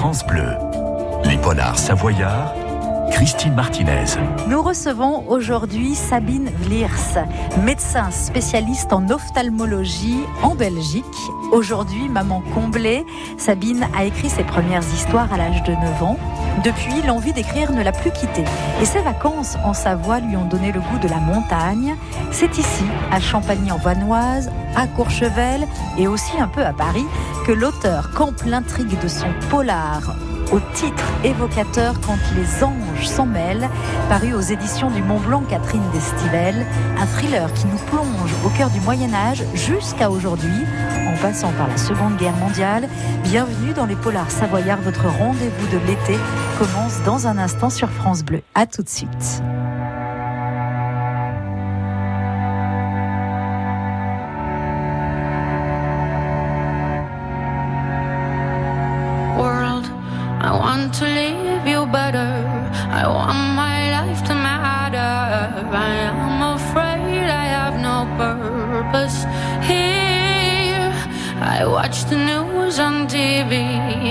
France Bleu. Les polars savoyards Christine Martinez. Nous recevons aujourd'hui Sabine Vliers, médecin spécialiste en ophtalmologie en Belgique. Aujourd'hui, maman comblée, Sabine a écrit ses premières histoires à l'âge de 9 ans. Depuis, l'envie d'écrire ne l'a plus quittée. Et ses vacances en Savoie lui ont donné le goût de la montagne. C'est ici, à Champagny-en-Vanoise, à Courchevel et aussi un peu à Paris, que l'auteur campe l'intrigue de son polar au titre évocateur Quand les anges s'en mêlent, paru aux éditions du Mont Blanc Catherine Destivelle, un thriller qui nous plonge au cœur du Moyen Âge jusqu'à aujourd'hui, en passant par la Seconde Guerre mondiale. Bienvenue dans les Polars Savoyards, votre rendez-vous de l'été commence dans un instant sur France Bleu. À tout de suite.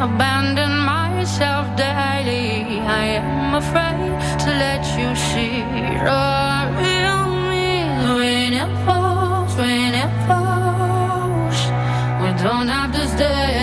Abandon myself daily. I am afraid to let you see the real me when it falls, when it falls. We don't have to stay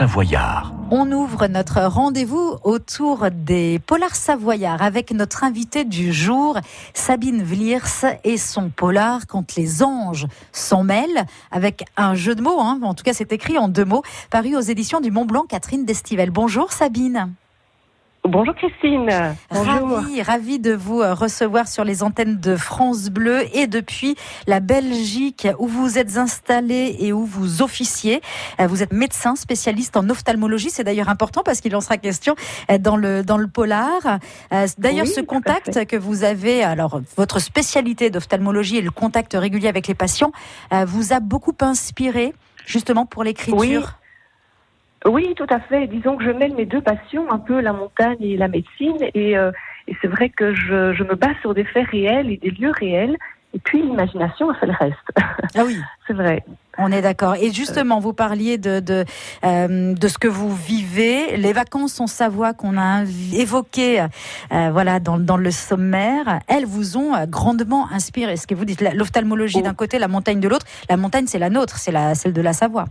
polars savoyards. On ouvre notre rendez-vous autour des polars savoyards avec notre invité du jour, Sabine Vliers et son polar Quand les anges s'en mêlent, avec un jeu de mots, hein. en tout cas c'est écrit en deux mots, paru aux éditions du Mont Blanc Catherine Destivelle. Bonjour Sabine. Bonjour Christine. Bonjour. Ravi, de vous euh, recevoir sur les antennes de France Bleu et depuis la Belgique où vous êtes installé et où vous officiez. Euh, vous êtes médecin spécialiste en ophtalmologie. C'est d'ailleurs important parce qu'il en sera question euh, dans le, dans le polar. D'ailleurs, ce contact que vous avez, alors votre spécialité d'ophtalmologie et le contact régulier avec les patients, vous a beaucoup inspiré justement pour l'écriture? Oui, tout à fait. Disons que je mêle mes deux passions, un peu la montagne et la médecine. Et, euh, et c'est vrai que je, je, me base sur des faits réels et des lieux réels. Et puis l'imagination a fait le reste. Ah oui. c'est vrai. On est d'accord. Et justement, vous parliez de, de, euh, de, ce que vous vivez, les vacances en Savoie qu'on a évoquées euh, voilà, dans, dans, le sommaire, elles vous ont grandement inspiré. Ce que vous dites, l'ophtalmologie d'un oh. côté, la montagne de l'autre. La montagne, c'est la nôtre, c'est la, celle de la Savoie.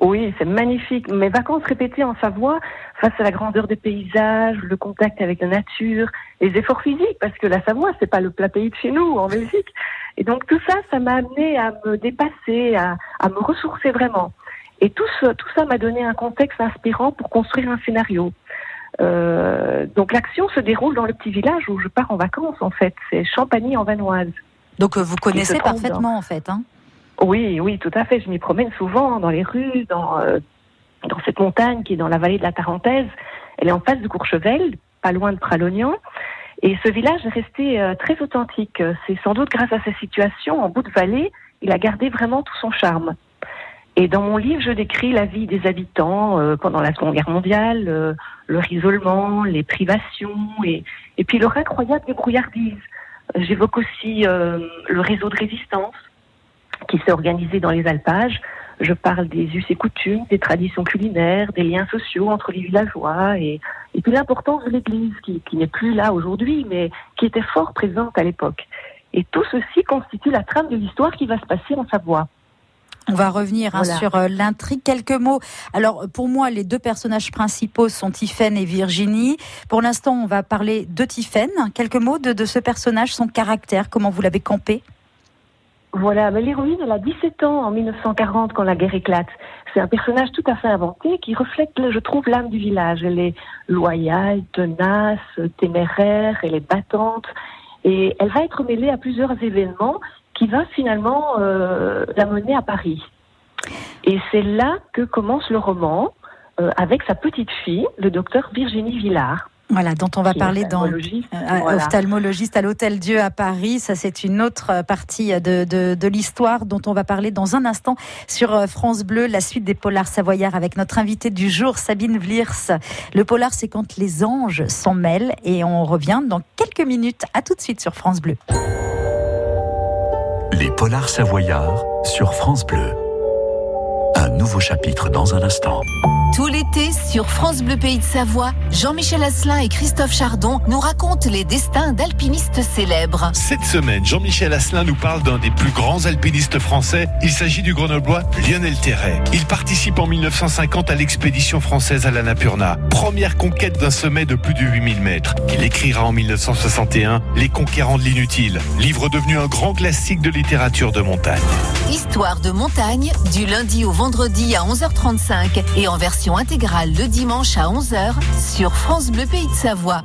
Oui, c'est magnifique. Mes vacances répétées en Savoie, face à la grandeur des paysages, le contact avec la nature, les efforts physiques, parce que la Savoie, c'est pas le plat pays de chez nous, en Belgique. Et donc tout ça, ça m'a amené à me dépasser, à, à me ressourcer vraiment. Et tout, ce, tout ça m'a donné un contexte inspirant pour construire un scénario. Euh, donc l'action se déroule dans le petit village où je pars en vacances, en fait. C'est Champagny en Vanoise. Donc euh, vous connaissez parfaitement, en fait. Hein oui, oui, tout à fait. Je m'y promène souvent dans les rues, dans, euh, dans cette montagne qui est dans la vallée de la Tarentaise. Elle est en face de Courchevel, pas loin de Pralognan. Et ce village est resté euh, très authentique. C'est sans doute grâce à sa situation en bout de vallée, il a gardé vraiment tout son charme. Et dans mon livre, je décris la vie des habitants euh, pendant la Seconde Guerre mondiale, leur isolement, les privations et, et puis leur incroyable débrouillardise. J'évoque aussi le réseau de résistance, qui s'est organisé dans les alpages. Je parle des us et coutumes, des traditions culinaires, des liens sociaux entre les villageois et, et puis l'importance de l'Église qui, qui n'est plus là aujourd'hui, mais qui était fort présente à l'époque. Et tout ceci constitue la trame de l'histoire qui va se passer en Savoie. On va revenir hein, sur euh, l'intrigue. Quelques mots. Alors, pour moi, les deux personnages principaux sont Tiffaine et Virginie. Pour l'instant, on va parler de Tiffaine. Quelques mots de, de ce personnage, son caractère, comment vous l'avez campé? Voilà, mais l'héroïne, elle a 17 ans en 1940 quand la guerre éclate. C'est un personnage tout à fait inventé qui reflète, je trouve, l'âme du village. Elle est loyale, tenace, téméraire, elle est battante. Et elle va être mêlée à plusieurs événements qui va finalement euh, la mener à Paris. Et c'est là que commence le roman euh, avec sa petite fille, le docteur Virginie Villard. Voilà, dont on va parler dans euh, ophtalmologiste à l'Hôtel Dieu à Paris. Ça, c'est une autre partie de, de, de l'histoire dont on va parler dans un instant sur euh, France Bleu, la suite des polars savoyards avec notre invité du jour, Sabine Vliers. Le polar, c'est quand les anges s'en mêlent et on revient dans quelques minutes. À tout de suite sur France Bleu. Les polars savoyards sur France Bleu. Un nouveau chapitre dans un instant. Tout l'été, sur France Bleu Pays de Savoie, Jean-Michel Asselin et Christophe Chardon nous racontent les destins d'alpinistes célèbres. Cette semaine, Jean-Michel Asselin nous parle d'un des plus grands alpinistes français. Il s'agit du grenoblois Lionel Terret. Il participe en 1950 à l'expédition française à l'Annapurna, première conquête d'un sommet de plus de 8000 mètres. Il écrira en 1961 Les conquérants de l'inutile, livre devenu un grand classique de littérature de montagne. Histoire de montagne, du lundi au vendredi à 11h35 et en version intégrale le dimanche à 11h sur France Bleu Pays de Savoie.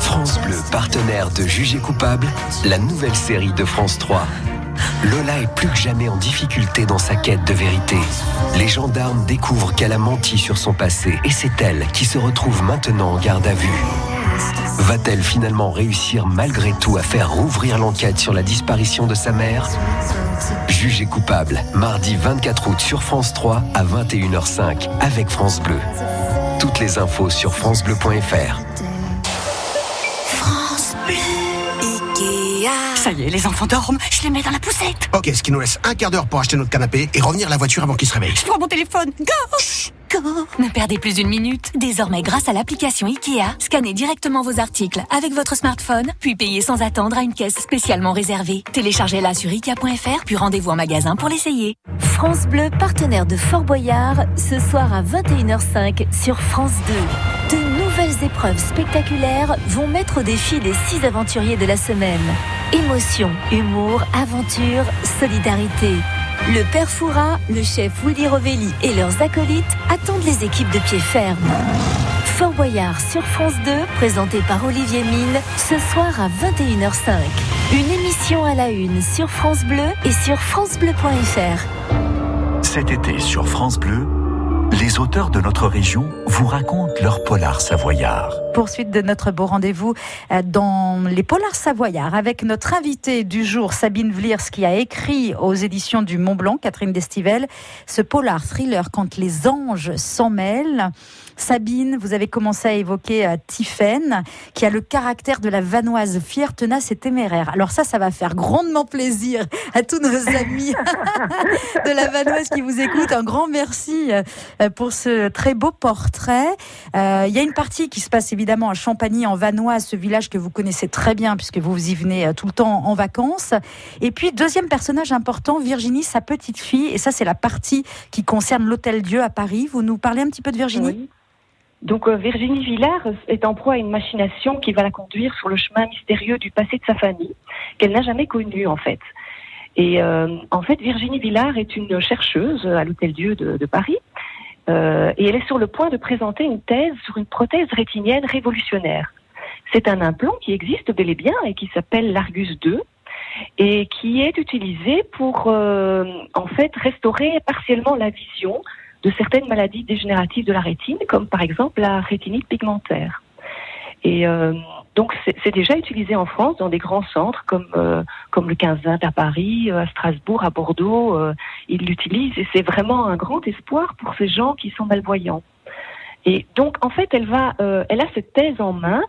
France Bleu, partenaire de Juger coupable, la nouvelle série de France 3. Lola est plus que jamais en difficulté dans sa quête de vérité. Les gendarmes découvrent qu'elle a menti sur son passé et c'est elle qui se retrouve maintenant en garde à vue. Va-t-elle finalement réussir malgré tout à faire rouvrir l'enquête sur la disparition de sa mère? Jugé coupable, mardi 24 août sur France 3 à 21h05 avec France Bleu. Toutes les infos sur francebleu.fr. Ça y est, les enfants dorment. Je les mets dans la poussette. Ok, ce qui nous laisse un quart d'heure pour acheter notre canapé et revenir à la voiture avant qu'ils se réveillent. Je prends mon téléphone. Go Go Ne perdez plus une minute. Désormais, grâce à l'application IKEA, scannez directement vos articles avec votre smartphone, puis payez sans attendre à une caisse spécialement réservée. Téléchargez-la sur IKEA.fr, puis rendez-vous en magasin pour l'essayer. France Bleu, partenaire de Fort Boyard, ce soir à 21h05 sur France 2. De nouvelles épreuves spectaculaires vont mettre au défi les six aventuriers de la semaine? Émotion, humour, aventure, solidarité. Le père Foura, le chef Willy Rovelli et leurs acolytes attendent les équipes de pied ferme. Fort Boyard sur France 2, présenté par Olivier Mine, ce soir à 21h05. Une émission à la une sur France Bleu et sur francebleu.fr. Cet été sur France Bleu, les auteurs de notre région vous racontent leur polar savoyard. Poursuite de notre beau rendez-vous euh, dans les polars savoyards avec notre invitée du jour, Sabine Vliers, qui a écrit aux éditions du Mont Blanc, Catherine Destivelle, ce polar thriller Quand les anges s'en mêlent. Sabine, vous avez commencé à évoquer euh, Tiffaine, qui a le caractère de la vanoise fière, tenace et téméraire. Alors ça, ça va faire grandement plaisir à tous nos amis de la vanoise qui vous écoutent. Un grand merci euh, pour ce très beau portrait. Euh, il y a une partie qui se passe évidemment à Champagny, en Vanoise, ce village que vous connaissez très bien puisque vous y venez euh, tout le temps en vacances. Et puis, deuxième personnage important, Virginie, sa petite fille. Et ça, c'est la partie qui concerne l'Hôtel Dieu à Paris. Vous nous parlez un petit peu de Virginie? Donc euh, Virginie Villard est en proie à une machination qui va la conduire sur le chemin mystérieux du passé de sa famille, qu'elle n'a jamais connu en fait. Et en fait, Virginie Villard est une chercheuse à l'Hôtel Dieu de Paris, euh, et elle est sur le point de présenter une thèse sur une prothèse rétinienne révolutionnaire. C'est un implant qui existe bel et bien et qui s'appelle l'Argus 2 et qui est utilisé pour euh, en fait restaurer partiellement la vision de certaines maladies dégénératives de la rétine, comme par exemple la rétinite pigmentaire. Et euh, donc c'est déjà utilisé en France dans des grands centres comme euh, comme le 15 à Paris, euh, à Strasbourg, à Bordeaux. euh, ils l'utilisent et c'est vraiment un grand espoir pour ces gens qui sont malvoyants. Et donc en fait elle va, elle a cette thèse en main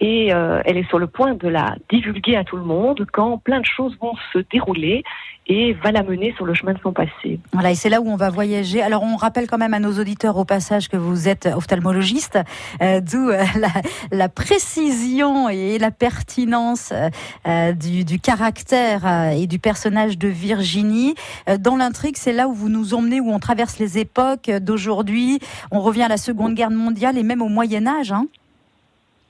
et elle est sur le point de la divulguer à tout le monde quand plein de choses vont se dérouler et va la mener sur le chemin de son passé. Voilà, et c'est là où on va voyager. Alors, on rappelle quand même à nos auditeurs au passage que vous êtes ophtalmologiste, euh, d'où euh, la, précision et la pertinence euh, du, du caractère et du personnage de Virginie. Dans l'intrigue, c'est là où vous nous emmenez, où on traverse les époques d'aujourd'hui. On revient à la Seconde Guerre mondiale et même au Moyen Âge. Hein.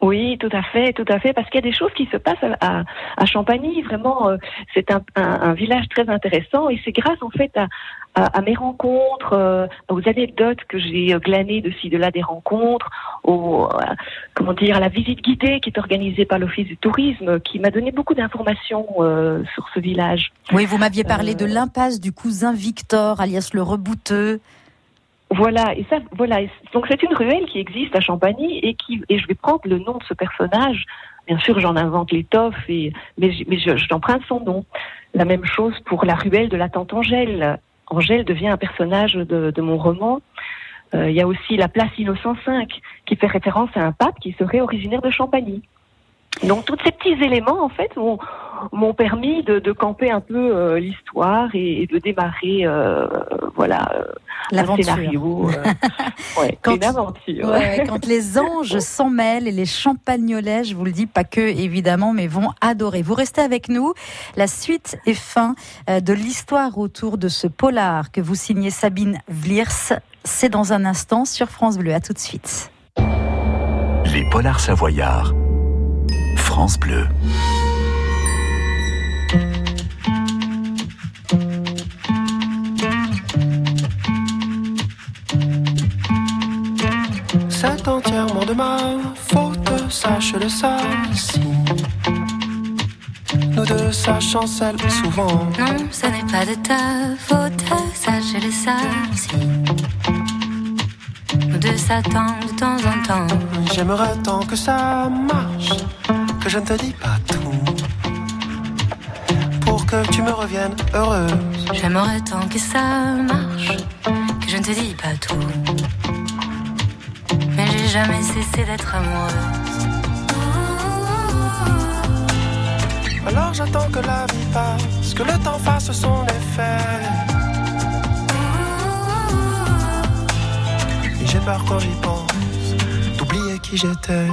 Oui, tout à fait, tout à fait, parce qu'il y a des choses qui se passent à, à, Champagny. Vraiment, euh, c'est un, un, un village très intéressant et c'est grâce en fait à, à, à mes rencontres, euh, aux anecdotes que j'ai euh, glanées de ci de là des rencontres, au euh, comment dire à la visite guidée qui est organisée par l'Office du tourisme, qui m'a donné beaucoup d'informations euh, sur ce village. Oui, vous m'aviez parlé Euh, de l'impasse du cousin Victor, alias le rebouteux. Voilà, et ça, voilà. Donc c'est une ruelle qui existe à Champagny et qui, et je vais prendre le nom de ce personnage. Bien sûr, j'en invente l'étoffe, et mais, mais je, son nom. La même chose pour la ruelle de la tante Angèle. Angèle devient un personnage de, mon roman. Euh, Il y a aussi la place Innocent V qui fait référence à un pape qui serait originaire de Champagny. Donc tous ces petits éléments en fait m'ont m'ont permis de, de camper un peu euh, l'histoire et, et de démarrer euh, voilà euh, un scénario, euh, ouais, Quand- une aventure. Ouais, quand les anges s'en mêlent et les champagnolais, je vous le dis, pas que évidemment, mais vont adorer. Vous restez avec nous. La suite et fin de l'histoire autour de ce polar que vous signez Sabine Vliers, c'est dans un instant sur France Bleu. À tout de suite. Les polars savoyards. France Bleu. Entièrement de ma faute, sache-le ça. Si nous deux, ça chancelle souvent. Non, ce n'est pas de ta faute, sache-le ça aussi. Nous deux s'attendent de temps en temps. J'aimerais tant que ça marche, que je ne te dis pas tout. Pour que tu me reviennes heureuse. J'aimerais tant que ça marche, que je ne te dis pas tout. Jamais cessé d'être amoureuse. Alors j'attends que la vie passe, que le temps fasse son effet. Et j'ai peur quand j'y pense, d'oublier qui j'étais.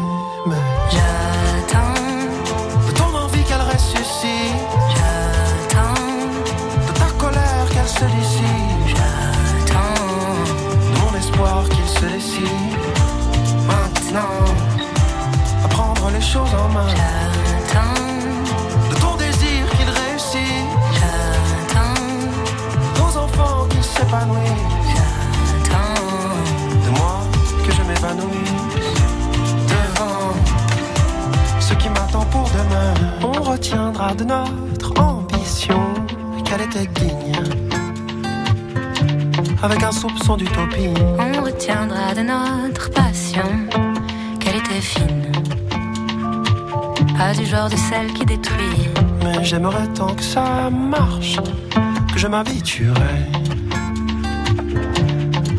Mais J'attends, de ton envie qu'elle ressuscite, j'attends, de ta colère qu'elle se dissipe, j'attends. de mon espoir qu'il se décide. Maintenant, à prendre les choses en main, J'attends, de ton désir qu'il réussit, j'attends, nos enfants qu'ils s'épanouissent. j'attends. de moi que je m'évanouisse devant ce qui m'attend pour demain. On retiendra de notre ambition qu'elle était digne. avec un soupçon d'utopie. On retiendra de notre passion fine. Pas du genre de celle qui détruit. Mais j'aimerais tant que ça marche, que je m'habituerais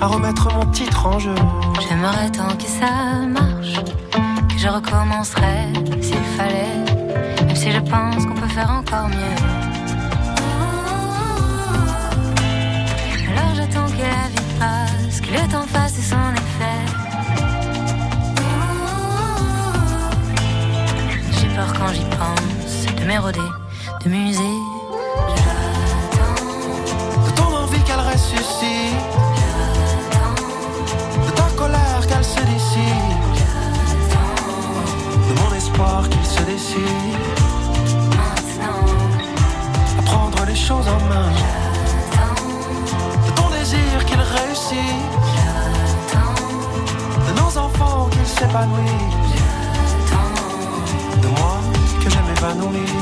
à remettre mon titre en jeu. J'aimerais tant que ça marche, que je recommencerais s'il fallait, même si je pense qu'on peut faire encore mieux. De m'éroder, de ton envie qu'elle ressuscite, de ta colère qu'elle se décide, de mon espoir qu'il se décide. À prendre les choses en main, de ton désir qu'il réussisse, de nos enfants qu'ils s'épanouissent, de moi que je m'épanouisse.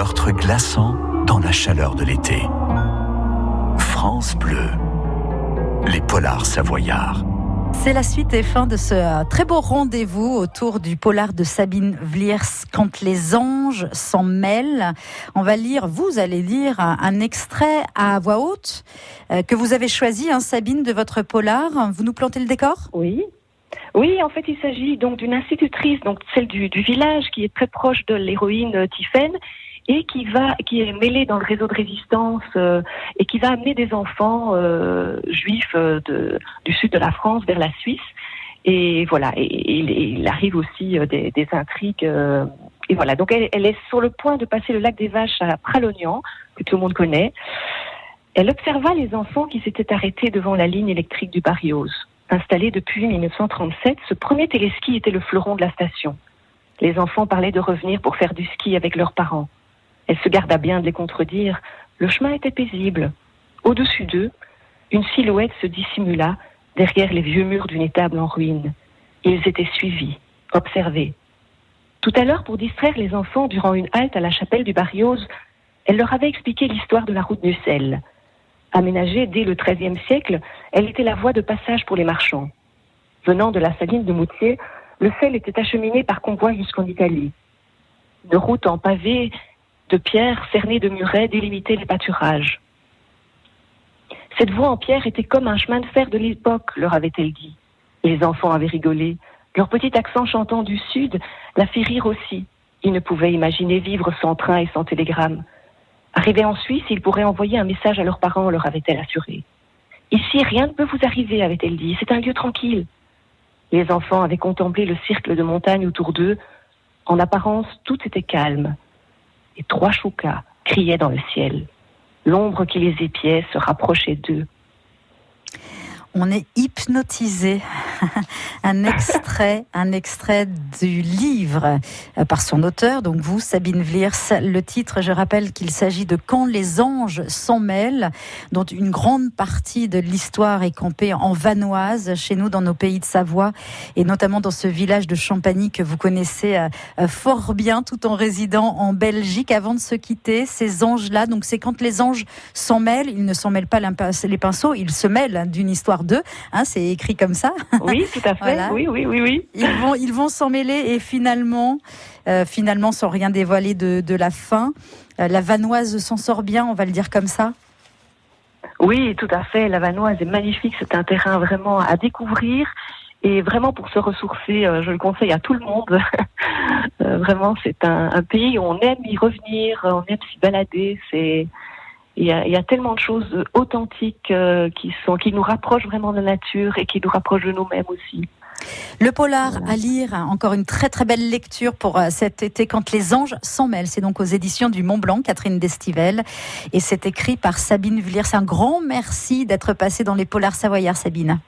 Meurtres glaçants dans la chaleur de l'été. France Bleu. Les polars savoyards. C'est la suite et fin de ce euh, très beau rendez-vous autour du polar de Sabine Vliers, Quand les anges s'en mêlent. On va lire, vous allez lire un, un extrait à voix haute euh, que vous avez choisi, hein, Sabine, de votre polar. Vous nous plantez le décor? Oui. Oui, en fait, il s'agit donc d'une institutrice, donc celle du, du village, qui est très proche de l'héroïne euh, Tiphaine et qui va, qui est mêlée dans le réseau de résistance euh, et qui va amener des enfants euh, juifs euh, du sud de la France vers la Suisse. Et voilà, et, il, arrive aussi des, intrigues. et voilà, donc elle, elle est sur le point de passer le lac des Vaches à Pralognan, que tout le monde connaît. Elle observa les enfants qui s'étaient arrêtés devant la ligne électrique du Barrios. Installé depuis 1937, ce premier téléski était le fleuron de la station. Les enfants parlaient de revenir pour faire du ski avec leurs parents. Elle se garda bien de les contredire. Le chemin était paisible. Au-dessus d'eux, une silhouette se dissimula derrière les vieux murs d'une étable en ruine. Ils étaient suivis, observés. Tout à l'heure, pour distraire les enfants durant une halte à la chapelle du Barrios, elle leur avait expliqué l'histoire de la route du sel. Aménagée dès le XIIIe siècle, elle était la voie de passage pour les marchands. Venant de la saline de Moutier, le sel était acheminé par convoi jusqu'en Italie. Une route en pavé de pierre cernée de murets délimitait les pâturages. Cette voie en pierre était comme un chemin de fer de l'époque, leur avait-elle dit. Les enfants avaient rigolé. Leur petit accent chantant du sud la fit rire aussi. Ils ne pouvaient imaginer vivre sans train et sans télégramme. Arrivés en Suisse, ils pourraient envoyer un message à leurs parents, leur avait-elle assuré. Ici, rien ne peut vous arriver, avait-elle dit. C'est un lieu tranquille. Les enfants avaient contemplé le cercle de montagnes autour d'eux. En apparence, tout était calme. Et trois choucas criaient dans le ciel. L'ombre qui les épiait se rapprochait d'eux. On est hypnotisé. un extrait, un extrait du livre euh, par son auteur, donc vous, Sabine Vliers. Le titre, je rappelle qu'il s'agit de Quand les anges s'en mêlent, dont une grande partie de l'histoire est campée en vanoise chez nous, dans nos pays de Savoie, et notamment dans ce village de Champagny que vous connaissez euh, euh, fort bien, tout en résidant en Belgique. Avant de se quitter, ces anges-là, donc c'est quand les anges s'en mêlent, ils ne s'en mêlent pas les pinceaux, ils se mêlent d'une histoire d'eux. Hein, c'est écrit comme ça. Oui, tout à fait. Voilà. Oui, oui, oui, oui. Ils vont, ils vont s'en mêler et finalement, euh, finalement, sans rien dévoiler de, de la fin, euh, la Vanoise s'en sort bien, on va le dire comme ça. Oui, tout à fait. La Vanoise est magnifique. C'est un terrain vraiment à découvrir. Et vraiment pour se ressourcer, euh, je le conseille à tout le monde. Vraiment, c'est un, un pays où on aime y revenir, on aime s'y balader. C'est il y a, il y a tellement de choses authentiques euh, qui sont qui nous rapprochent vraiment de la nature et qui nous rapprochent de nous-mêmes aussi. Le polar à lire, encore une très très belle lecture pour euh, cet été quand les anges s'en mêlent. C'est donc aux éditions du Mont Blanc, Catherine Destivelle. Et c'est écrit par Sabine Villiers. C'est un grand merci d'être passée dans les polars savoyards, Sabine.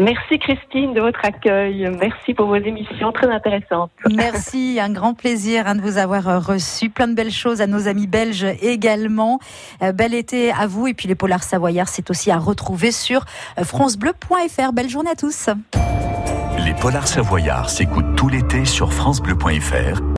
Merci Christine de votre accueil. Merci pour vos émissions très intéressantes. Merci, un grand plaisir hein, de vous avoir euh, reçu. Plein de belles choses à nos amis belges également. Euh, bel été à vous et puis les polars savoyards, c'est aussi à retrouver sur euh, francebleu.fr. Belle journée à tous. Les polars savoyards s'écoutent tout l'été sur francebleu.fr